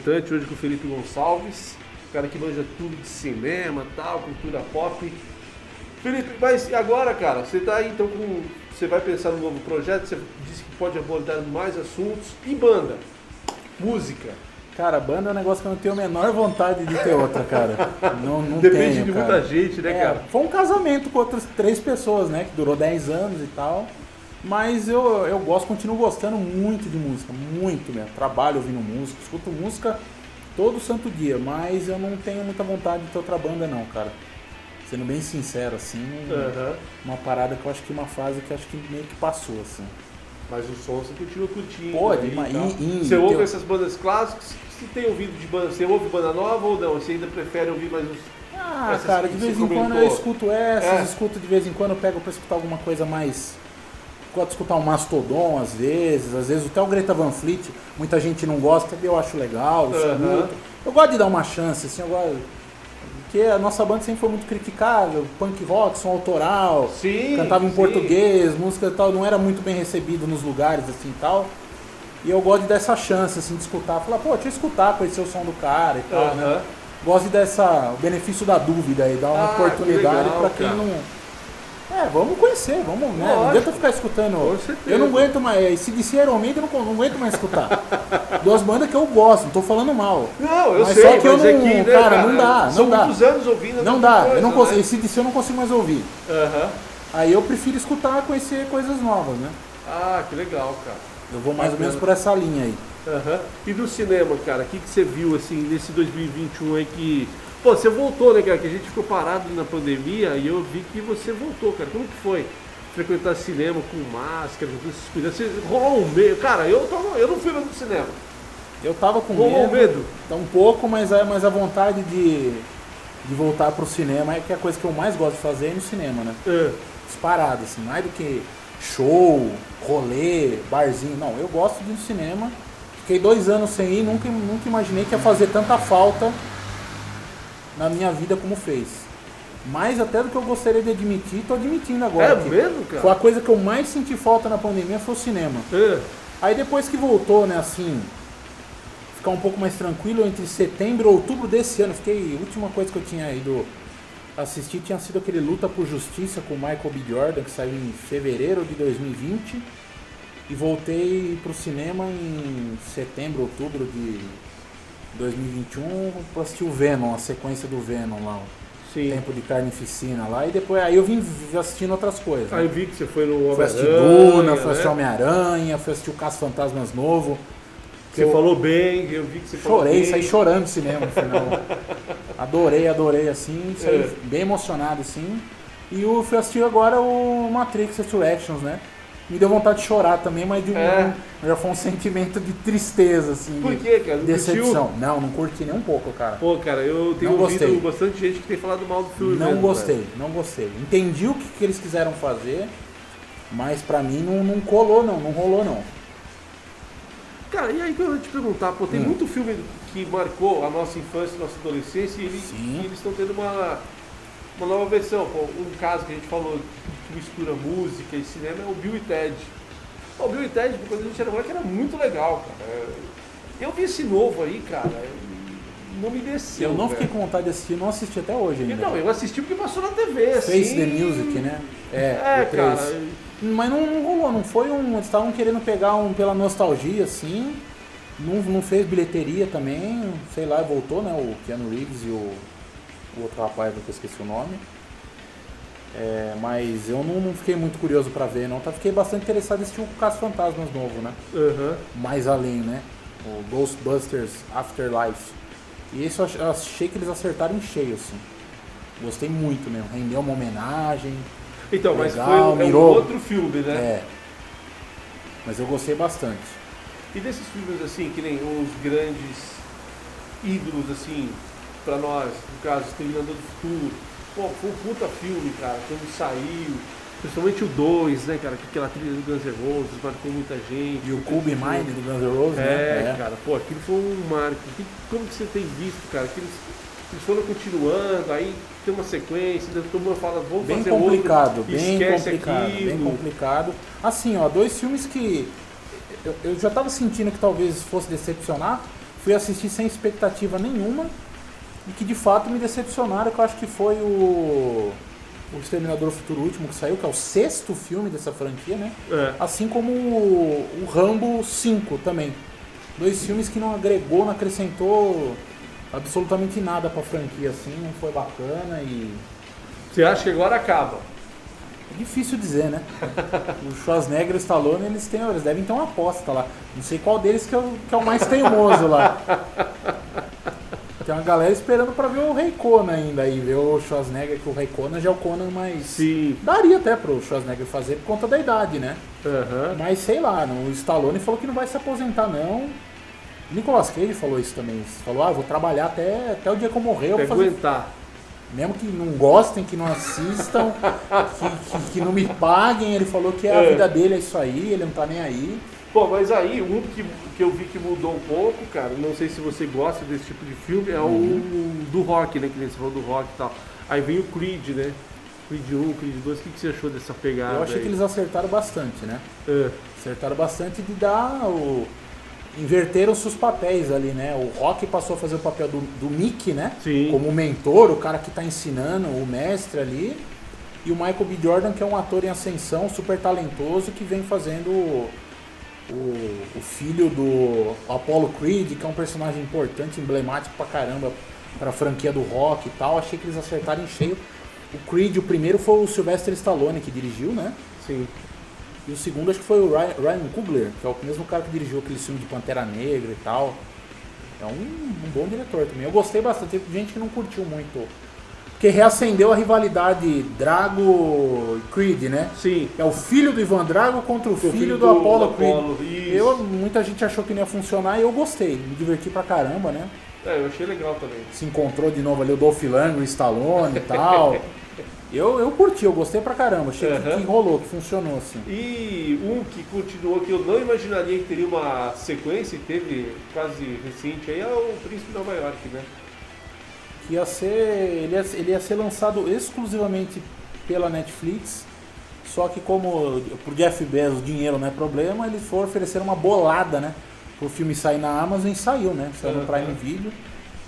Mutante. Hoje com o Felipe Gonçalves, cara que manja tudo de cinema, tal, cultura pop. Felipe, mas e agora, cara? Você tá aí então com. Você vai pensar num novo projeto? Você disse que pode abordar mais assuntos. E banda? Música? Cara, banda é um negócio que eu não tenho a menor vontade de ter outra, cara. [laughs] Não, não Depende tenho, de cara. muita gente, né, É, cara? Foi um casamento com outras três pessoas, né? Que durou 10 anos e tal. Mas eu, eu gosto, continuo gostando muito de música, muito mesmo. Trabalho ouvindo música, escuto música todo santo dia, mas eu não tenho muita vontade de ter outra banda não, cara. Sendo bem sincero, assim, Aham. uma parada que eu acho que uma fase que eu acho que meio que passou, assim. Mas o som você continua curtindo. Pode, aí, mas e- Você ouve teu- essas bandas clássicas? Você tem ouvido de banda? Você ouve banda nova ou não? Você ainda prefere ouvir mais os. Ah, cara, de vez em quando comentou. eu escuto essas, É. escuto de vez em quando eu pego pra escutar alguma coisa mais. Gosto de escutar um Mastodon às vezes, às vezes até o Greta Van Fleet, muita gente não gosta, eu acho legal, escuto. Eu gosto de dar uma chance, assim, eu gosto. Porque a nossa banda sempre foi muito criticada, punk rock, som autoral, Sim, cantava em sim. português, música e tal, não era muito bem recebido nos lugares assim e tal. E eu gosto de dar essa chance, assim, de escutar, falar, pô, deixa eu escutar, conhecer o som do cara e tal, né? Aham. Gosto de dessa o benefício da dúvida aí, dar uma Ah, oportunidade pra quem não É, vamos conhecer, vamos, né? Não adianta ficar escutando. Com certeza. Eu não aguento mais. Se disser Iron Maiden, eu não, não aguento mais escutar. [laughs] Duas bandas que eu gosto, não tô falando mal. Não, eu Mas sei, só que eu é não- que, né, cara, não dá, não São dá. muitos anos ouvindo. a Não dá, coisa, eu não né? consigo. Esse DC eu não consigo mais ouvir. Aham. Aí eu prefiro escutar, conhecer coisas novas, né? Ah, que legal, cara. Eu vou mais ou menos por essa linha aí. Aham. E do cinema, cara, o que, que você viu assim nesse 2021 aí que. Pô, você voltou, né, cara? Que a gente ficou parado na pandemia e eu vi que você voltou, cara. Como que foi? Frequentar cinema com máscara, com todos esses cuidados. Você rolou um medo. Cara, eu, tava, eu não fui no cinema. Eu tava com Rolou medo, medo. tá um pouco, mas a, mas a vontade de, de voltar pro cinema é que é a coisa que eu mais gosto de fazer é no cinema, né? É. Disparado, assim, mais do que show, rolê, barzinho. Não, eu gosto de ir no cinema. Fiquei dois anos sem ir, nunca, nunca imaginei que ia fazer tanta falta na minha vida como fez. Mais até do que eu gostaria de admitir, tô admitindo agora. É mesmo, cara? Foi a coisa que eu mais senti falta na pandemia foi o cinema. É. Aí depois que voltou, né, assim, ficar um pouco mais tranquilo entre setembro e outubro desse ano, fiquei, a última coisa que eu tinha ido assistir tinha sido aquele Luta por Justiça com o Michael B. Jordan, que saiu em fevereiro de 2020, e voltei pro cinema em setembro, outubro de 2021 pra assistir o Venom, a sequência do Venom lá, o Sim. Tempo de Carnificina lá, e depois aí eu vim assistindo outras coisas. né? Aí eu vi que você foi no Fui assistir Homem-Aranha, fui assistir né? Homem-Aranha, fui assistir o Caso Fantasmas Novo. Você Eu falou bem, eu vi que você falou Chorei, bem. saí chorando no cinema no final. [laughs] adorei, adorei assim, saí É. bem emocionado assim. E eu fui assistir agora o Matrix Resurrections, né? Me deu vontade de chorar também, mas de um- É. já foi um sentimento de tristeza, assim. Por quê, cara? Não Decepção. Não, não curti nem um pouco, cara. Pô, cara, eu tenho Não ouvido gostei. bastante gente que tem falado mal do filme. Não mesmo, gostei, velho. não gostei. Entendi o que, que eles quiseram fazer, mas pra mim não, não colou não, não rolou não. Cara, e aí que eu ia te perguntar, pô, tem Hum. muito filme que marcou a nossa infância, a nossa adolescência, e Sim. e eles estão tendo uma, uma nova versão. Pô, um caso que a gente falou que mistura música e cinema é o Bill e Ted. O Bill e Ted, quando a gente era moleque, era muito legal, cara. Eu vi esse novo aí, cara, não me desceu. Eu não velho. fiquei com vontade de assistir, não assisti até hoje ainda. Então, eu assisti porque passou na TV, assim. Face the Music, né? É, É, cara. Mas não, não rolou, não foi um. Eles estavam querendo pegar um pela nostalgia, assim. Não, não fez bilheteria também, sei lá, voltou, né? O Keanu Reeves e o, o outro rapaz, que eu esqueci o nome. É, mas eu não, não fiquei muito curioso pra ver, não. Tá, fiquei bastante interessado em assistir o Caso Fantasmas novo, né? Aham. Mais além, né? O Ghostbusters Afterlife. E esse eu ach- eu achei que eles acertaram em cheio, assim. Gostei muito mesmo. Rendeu uma homenagem. Então, mas Legal, foi um, é um outro filme, né? É. Mas eu gostei bastante. E desses filmes assim, que nem os grandes ídolos assim, pra nós, no caso, Exterminador do Futuro, pô, foi um puta filme, cara, quando saiu, principalmente o 2, né, cara, que aquela trilha do Guns N' Roses marcou muita gente. E o Cube. Mine do Guns N' Roses, É, né? cara, pô, aquilo foi um marco. Como que você tem visto, cara, que eles, foram continuando, aí tem uma sequência, todo mundo fala, vamos Bem fazer complicado, outro, bem esquece complicado, aquilo. bem complicado. Assim, ó, dois filmes que eu, eu já tava sentindo que talvez fosse decepcionar. Fui assistir sem expectativa nenhuma e que de fato me decepcionaram, que eu acho que foi o o Exterminador do Futuro Último que saiu, que é o sexto filme dessa franquia, né? É. Assim como o, o Rambo 5 também. Dois filmes que não agregou, não acrescentou absolutamente nada pra franquia, assim, não foi bacana e. Você acha que agora acaba? É difícil dizer, né? [laughs] o Schwarzenegger e o Stallone, eles, têm, eles devem ter uma aposta lá. Não sei qual deles que é o, que é o mais teimoso lá. [laughs] Tem uma galera esperando pra ver o Rei Conan ainda aí, ver o Schwarzenegger, que o Rei Conan já é o Conan mais. Sim. Daria até pro Schwarzenegger fazer por conta da idade, né? Aham. Mas sei lá, o Stallone falou que não vai se aposentar não. Nicolas Cage falou isso também. Falou, ah, vou trabalhar até, até o dia que eu morrer. Eu vou fazer... aguentar. Mesmo que não gostem, que não assistam, [laughs] que, que- que não me paguem, ele falou que é a vida dele, é isso aí, ele não tá nem aí. Pô, mas aí, um que, que eu vi que mudou um pouco, cara, não sei se você gosta desse tipo de filme, é Uhum. o do rock, né? Que nem você falou do rock e tal. Aí vem o Creed, né? Creed 1, Creed 2, o que, que você achou dessa pegada? Eu achei aí? que eles acertaram bastante, né? É, Acertaram bastante de dar o. Inverteram seus papéis ali, né? O Rock passou a fazer o papel do, do Mickey, né? Sim. Como mentor, o cara que tá ensinando, o mestre ali. E o Michael B. Jordan, que é um ator em ascensão, super talentoso, que vem fazendo o, o, filho do Apollo Creed, que é um personagem importante, emblemático pra caramba pra franquia do rock e tal. Achei que eles acertaram em cheio. O Creed, o primeiro foi o Sylvester Stallone que dirigiu, né? Sim. E o segundo acho que foi o Ryan, Ryan Coogler, que é o mesmo cara que dirigiu aquele filme de Pantera Negra e tal. É um, um bom diretor também. Eu gostei bastante, teve gente que não curtiu muito. Porque reacendeu a rivalidade Drago e Creed, né? Sim. É o filho do Ivan Drago contra o filho, filho do, do- Apollo do Creed. Apollo, isso. Eu, muita gente achou que não ia funcionar e eu gostei. Me diverti pra caramba, né? É, eu achei legal também. Se encontrou de novo ali o Dolph Lundgren, o Stallone e tal. [laughs] Eu, eu curti, eu gostei pra caramba. Achei que, Aham. que rolou, que funcionou assim. E um que continuou, que eu não imaginaria que teria uma sequência, e teve quase recente, aí é o Príncipe de Nova York, né? Ia ser ele ia, ele ia ser lançado exclusivamente pela Netflix só que como pro Jeff Bezos dinheiro não é problema eles foram oferecer uma bolada né pro filme sair na Amazon e saiu né saiu no Prime Video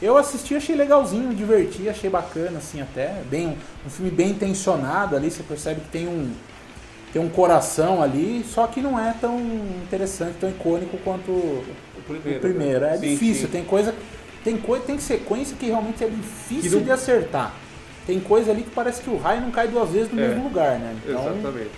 eu assisti achei legalzinho diverti achei bacana assim até bem um filme bem intencionado ali você percebe que tem um tem um coração ali só que não é tão interessante tão icônico quanto O primeiro. o primeiro. né? É Sim, difícil, sim. tem coisa. Tem coisa, tem sequência que realmente é difícil Que não- de acertar. Tem coisa ali que parece que o raio não cai duas vezes no É, mesmo lugar, né? Então, Exatamente.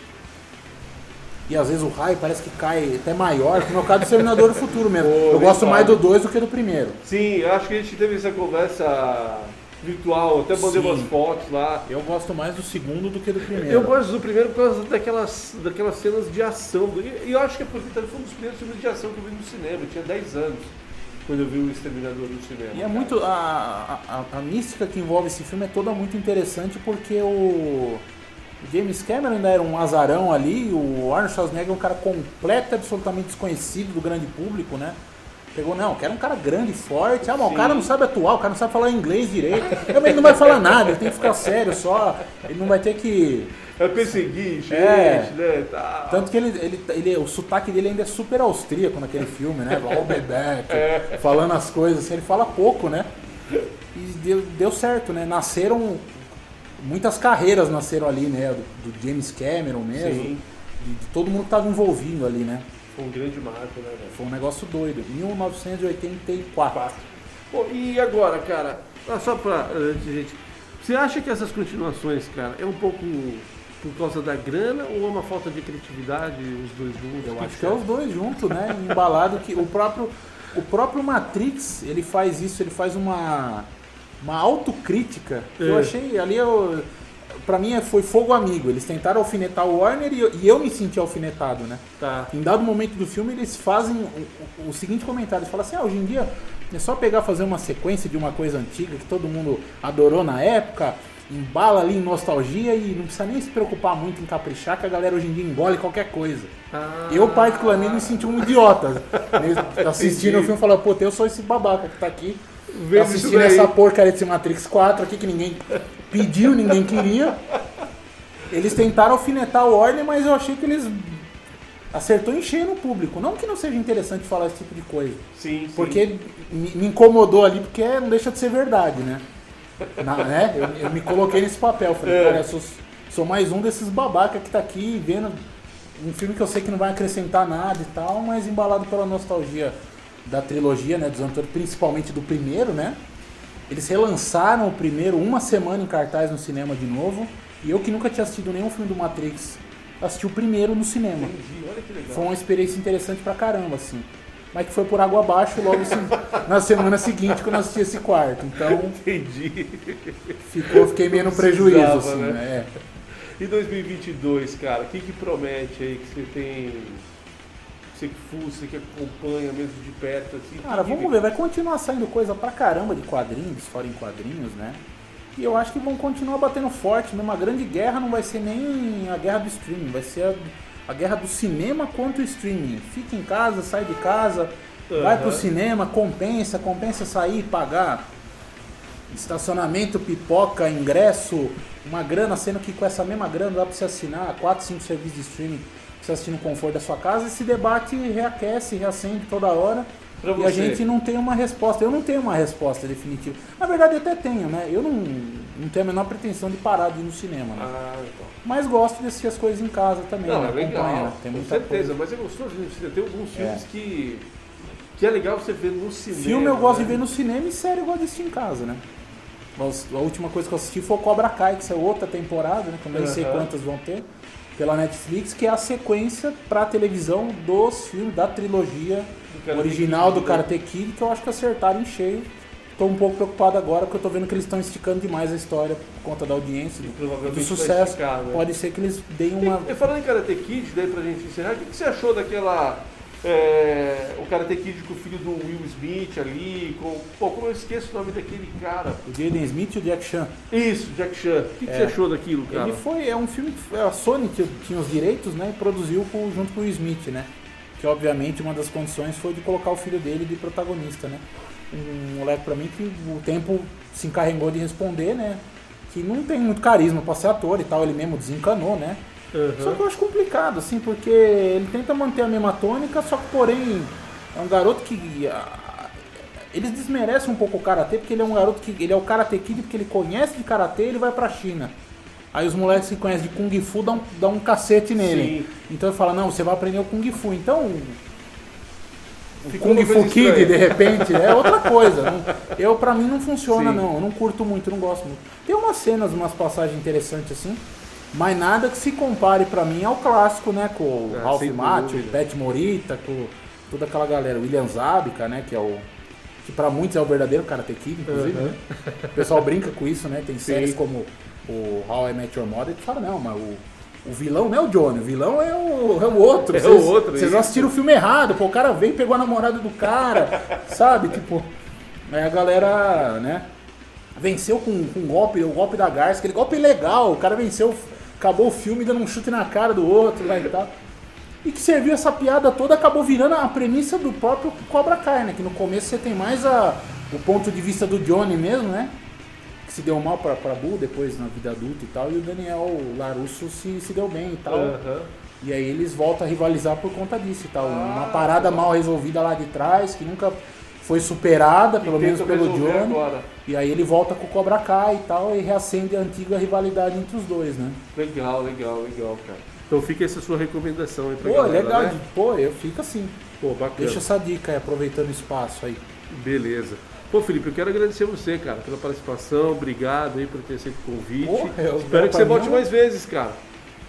e às vezes o raio parece que cai até maior, como é o caso do Exterminador do Futuro mesmo. [laughs] Pô, Eu gosto mais do 2 do que do primeiro. Sim, eu acho que a gente teve essa conversa virtual, até mandei Sim. umas fotos lá. Eu gosto mais do segundo do que do primeiro. Eu gosto do primeiro por causa daquelas, daquelas cenas de ação. E eu acho que é foi um dos primeiros filmes de ação que eu vi no cinema. Eu tinha 10 anos quando eu vi o Exterminador no cinema. E é cara. muito. A, a, a- mística que envolve esse filme é toda muito interessante porque o. James Cameron ainda era um azarão ali, o Arnold Schwarzenegger é um cara completo, absolutamente desconhecido do grande público, né? Pegou, não, quero um cara grande, forte. Ah, mas o cara não sabe atuar, o cara não sabe falar inglês direito. Também ele não vai falar nada, ele tem que ficar sério só. Ele não vai ter que. É perseguir, gente, É. né? Tanto que ele, ele, ele, o sotaque dele ainda é super austríaco naquele filme, né? All be back, falando as coisas, assim, ele fala pouco, né? E deu, deu certo, né? Nasceram. Muitas carreiras nasceram ali, né? Do, do James Cameron mesmo. Sim. De, de todo mundo que estava envolvido ali, né? Foi um grande marco, né, velho? Foi um negócio doido. 1984. Bom, e agora, cara, ah, só pra. Gente. Você acha que essas continuações, cara, é um pouco por causa da grana ou é uma falta de criatividade, os dois juntos? Eu acho que é os dois juntos, né? Embalado que o próprio o próprio Matrix, ele faz isso, ele faz uma uma autocrítica. que Eu É. achei ali eu Pra mim foi fogo amigo. Eles tentaram alfinetar o Warner e eu, e eu me senti alfinetado, né? Tá. Em dado momento do filme, eles fazem o, o- o seguinte comentário: eles falam assim, ah, hoje em dia é só pegar fazer uma sequência de uma coisa antiga que todo mundo adorou na época, embala ali em nostalgia e não precisa nem se preocupar muito em caprichar, que a galera hoje em dia engole qualquer coisa. Ah, Eu, particularmente, me senti um idiota [laughs] assistindo o filme e falando, pô, eu sou esse babaca que tá aqui Vendo assistindo essa porcaria desse Matrix 4 aqui que ninguém pediu, ninguém queria. Eles tentaram alfinetar o Warner, mas eu achei que eles acertou em cheio no público. Não que não seja interessante falar esse tipo de coisa, Sim, porque me incomodou ali, porque não deixa de ser verdade, né? Na- né? Eu, eu me coloquei nesse papel, falei, É. cara, sou, sou mais um desses babaca que tá aqui vendo um filme que eu sei que não vai acrescentar nada e tal, mas embalado pela nostalgia da trilogia, né, dos anteriores, principalmente do primeiro, né? Eles relançaram o primeiro uma semana em cartaz no cinema de novo, e eu que nunca tinha assistido nenhum filme do Matrix, assisti o primeiro no cinema. Entendi. Foi uma experiência interessante pra caramba, assim. Mas que foi por água abaixo logo na semana seguinte quando eu assisti esse quarto. Então Entendi. ficou, fiquei meio no prejuízo, assim, né? É. E 2022, cara, o que, que promete aí que você tem. Você que fuça, que acompanha mesmo de perto, assim? Cara, vamos ver, vai continuar saindo coisa pra caramba de quadrinhos, história em quadrinhos, né? E eu acho que vão continuar batendo forte, mesmo. A grande guerra não vai ser nem a guerra do streaming, vai ser a, a guerra do cinema contra o streaming. Fica em casa, sai de casa, vai Aham. pro cinema, compensa, compensa sair, pagar estacionamento, pipoca, ingresso, uma grana, sendo que com essa mesma grana dá pra você assinar 4, 5 serviços de streaming pra você assistir no conforto da sua casa. Esse debate reaquece, reacende toda hora. E a gente não tem uma resposta. Eu não tenho uma resposta definitiva. Na verdade, eu até tenho, né? Eu não, não tenho a menor pretensão de parar de ir no cinema, né? Ah, então. Mas gosto de assistir as coisas em casa também, Não, né? é legal, Acompanhar. Tem com muita certeza, coisa. mas é gostoso de cinema. Tem alguns filmes É. que, que é legal você ver no cinema. Filme eu gosto né? de ver no cinema e série eu gosto de assistir em casa, né? Mas A última coisa que eu assisti foi o Cobra Kai, que saiu outra temporada, né? Que eu nem sei Aham. quantas vão ter. Pela Netflix, que é a sequência pra televisão dos filmes da trilogia Karate original Kid, do? Karate Kid, que eu acho que acertaram em cheio. Tô um pouco preocupado agora porque eu tô vendo que eles estão esticando demais a história por conta da audiência, do, provavelmente do vai sucesso. esticar, né? Pode ser que eles deem uma. E, e falando em Karate Kid, daí pra gente encerrar, o que, que você achou daquela. é, o Karate Kid com o filho do Will Smith ali, com. Pô, como eu esqueço o nome daquele cara? O Jaden Smith e o Jack Chan. Isso, Jack Chan. O que, que É. você achou daquilo, cara? Ele foi, é um filme que a Sony tinha os direitos, né, e produziu com- junto com o Smith, né? Que obviamente uma das condições foi de colocar o filho dele de protagonista, né? Um moleque pra mim que o tempo se encarregou de responder, né? Que não tem muito carisma pra ser ator e tal, ele mesmo desencanou, né? Aham. Só que eu acho complicado, assim, porque ele tenta manter a mesma tônica, só que porém é um garoto que. ah, Eles desmerecem um pouco o karatê, porque ele é um garoto que. Ele é o karate kid porque ele conhece de karatê e ele vai pra China. Aí os moleques que conhecem de Kung Fu dão, dão um cacete nele. Sim. Então ele fala, não, você vai aprender o Kung Fu. Então. O Kung Fu Kid, estranha. de repente, é outra [laughs] coisa. Não- eu, pra mim, não funciona, Sim. não. Eu não curto muito, não gosto muito. Tem umas cenas, umas passagens interessantes assim. Mas nada que se compare pra mim ao clássico, né? Com o Ah, Ralph Macchio, dúvida. Pat Morita, com toda aquela galera. William Zabka, né? Que é o. Que pra muitos é o verdadeiro Karate Kid, inclusive. Uhum. né? O pessoal brinca com isso, né? Tem séries Sim. como o How I Met Your Mother que fala, não, mas o, o vilão não é o Johnny, o vilão é o, é o outro. É Vocês- o outro, Vocês isso. assistiram o filme errado, pô, o cara veio e pegou a namorada do cara, [laughs] sabe? Tipo, aí a galera, né? Venceu com, com um golpe, o golpe da Garça, aquele golpe legal, o cara venceu, acabou o filme dando um chute na cara do outro lá e tal. E que serviu essa piada toda, acabou virando a premissa do próprio Cobra Kai, né? Que no começo você tem mais a, o ponto de vista do Johnny mesmo, né? Se deu mal pra, pra Boo depois na vida adulta e tal, e o Daniel Larusso se, se deu bem e tal. Aham. E aí eles voltam a rivalizar por conta disso e tal. Ah, Uma parada mal resolvida lá de trás, que nunca foi superada, pelo menos pelo Johnny. agora. E aí ele volta com o Cobra Kai e tal, e reacende a antiga rivalidade entre os dois, né? Legal, legal, legal, cara. Então fica essa sua recomendação aí pra Pô, galera, legal, né? pô, eu fico assim. Pô, bacana. Deixa essa dica aí, aproveitando o espaço aí. Beleza. Pô, Felipe, eu quero agradecer você, cara, pela participação. Obrigado aí por ter aceito o convite. Pô, eu- Espero que você volte é um- mais vezes, cara.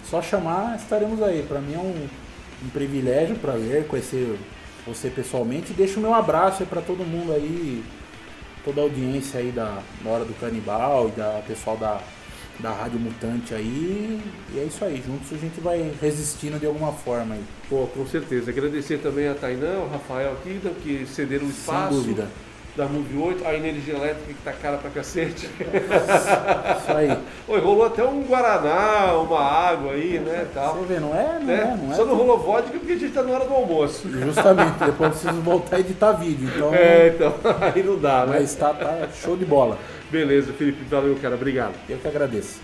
Só chamar, estaremos aí. Pra mim é um, um privilégio, um prazer conhecer você pessoalmente. Deixo o meu abraço aí pra todo mundo aí, toda a audiência aí da, da Hora do Canibal e da pessoal da, da Rádio Mutante aí. E é isso aí, juntos a gente vai resistindo de alguma forma aí. Pô, com certeza. Agradecer também a Tainã, o Rafael aqui, que cederam o espaço. Sem dúvida. Da Move 8, a energia elétrica que tá cara pra cacete. Isso aí. [laughs] Oi, rolou até um Guaraná, uma água aí, né, tal. Você vê, não é, não Né? é, não é. Só não rolou vodka porque a gente tá na hora do almoço. Justamente, depois preciso voltar a editar vídeo. Então, É, então, [laughs] aí não dá, né? mas tá, tá show de bola. Beleza, Felipe, valeu, cara, obrigado. Eu que agradeço.